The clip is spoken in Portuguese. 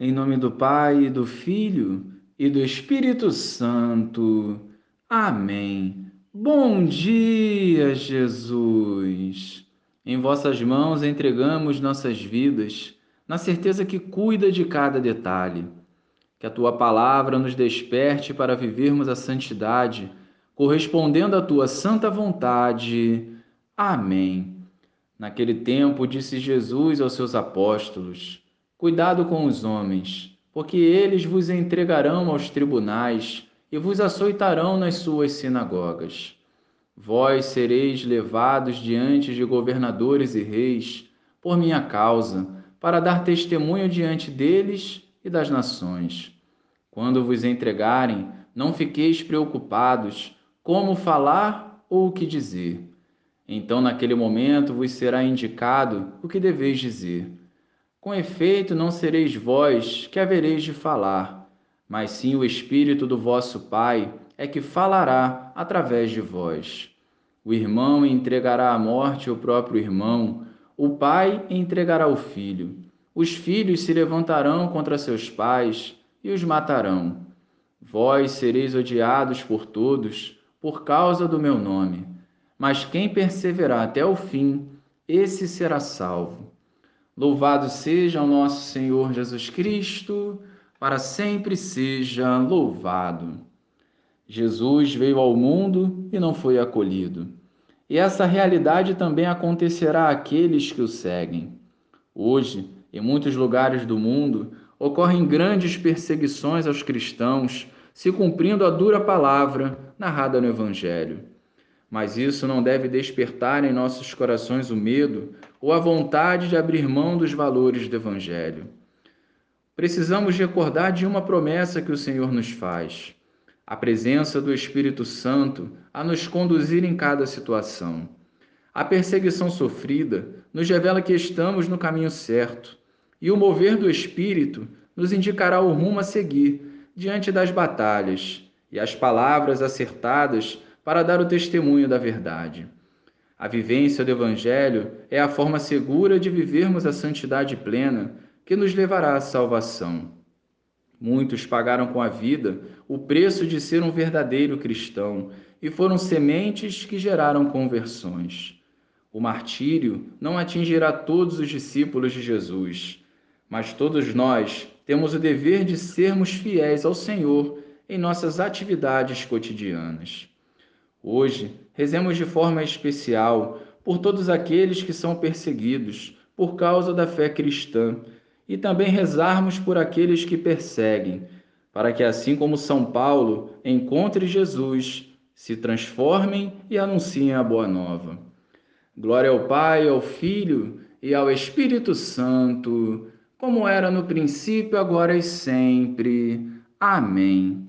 Em nome do Pai, do Filho e do Espírito Santo. Amém. Bom dia, Jesus. Em vossas mãos entregamos nossas vidas, na certeza que cuida de cada detalhe. Que a tua palavra nos desperte para vivermos a santidade, correspondendo à tua santa vontade. Amém. Naquele tempo, disse Jesus aos seus apóstolos: Cuidado com os homens, porque eles vos entregarão aos tribunais e vos açoitarão nas suas sinagogas. Vós sereis levados diante de governadores e reis por minha causa, para dar testemunho diante deles e das nações. Quando vos entregarem, não fiqueis preocupados como falar ou o que dizer. Então, naquele momento, vos será indicado o que deveis dizer. Com efeito, não sereis vós que havereis de falar, mas sim o Espírito do vosso Pai é que falará através de vós. O irmão entregará à morte o próprio irmão, o pai entregará o filho. Os filhos se levantarão contra seus pais e os matarão. Vós sereis odiados por todos por causa do meu nome, mas quem perseverar até o fim, esse será salvo. Louvado seja o nosso Senhor Jesus Cristo, para sempre seja louvado. Jesus veio ao mundo e não foi acolhido. E essa realidade também acontecerá àqueles que o seguem. Hoje, em muitos lugares do mundo, ocorrem grandes perseguições aos cristãos, se cumprindo a dura palavra narrada no Evangelho. Mas isso não deve despertar em nossos corações o medo ou a vontade de abrir mão dos valores do Evangelho. Precisamos recordar de uma promessa que o Senhor nos faz: a presença do Espírito Santo a nos conduzir em cada situação. A perseguição sofrida nos revela que estamos no caminho certo, e o mover do Espírito nos indicará o rumo a seguir diante das batalhas, e as palavras acertadas para dar o testemunho da verdade. A vivência do Evangelho é a forma segura de vivermos a santidade plena que nos levará à salvação. Muitos pagaram com a vida o preço de ser um verdadeiro cristão e foram sementes que geraram conversões. O martírio não atingirá todos os discípulos de Jesus, mas todos nós temos o dever de sermos fiéis ao Senhor em nossas atividades cotidianas. Hoje, rezemos de forma especial por todos aqueles que são perseguidos por causa da fé cristã e também rezarmos por aqueles que perseguem, para que, assim como São Paulo encontre Jesus, se transformem e anunciem a boa nova. Glória ao Pai, ao Filho e ao Espírito Santo, como era no princípio, agora e sempre. Amém.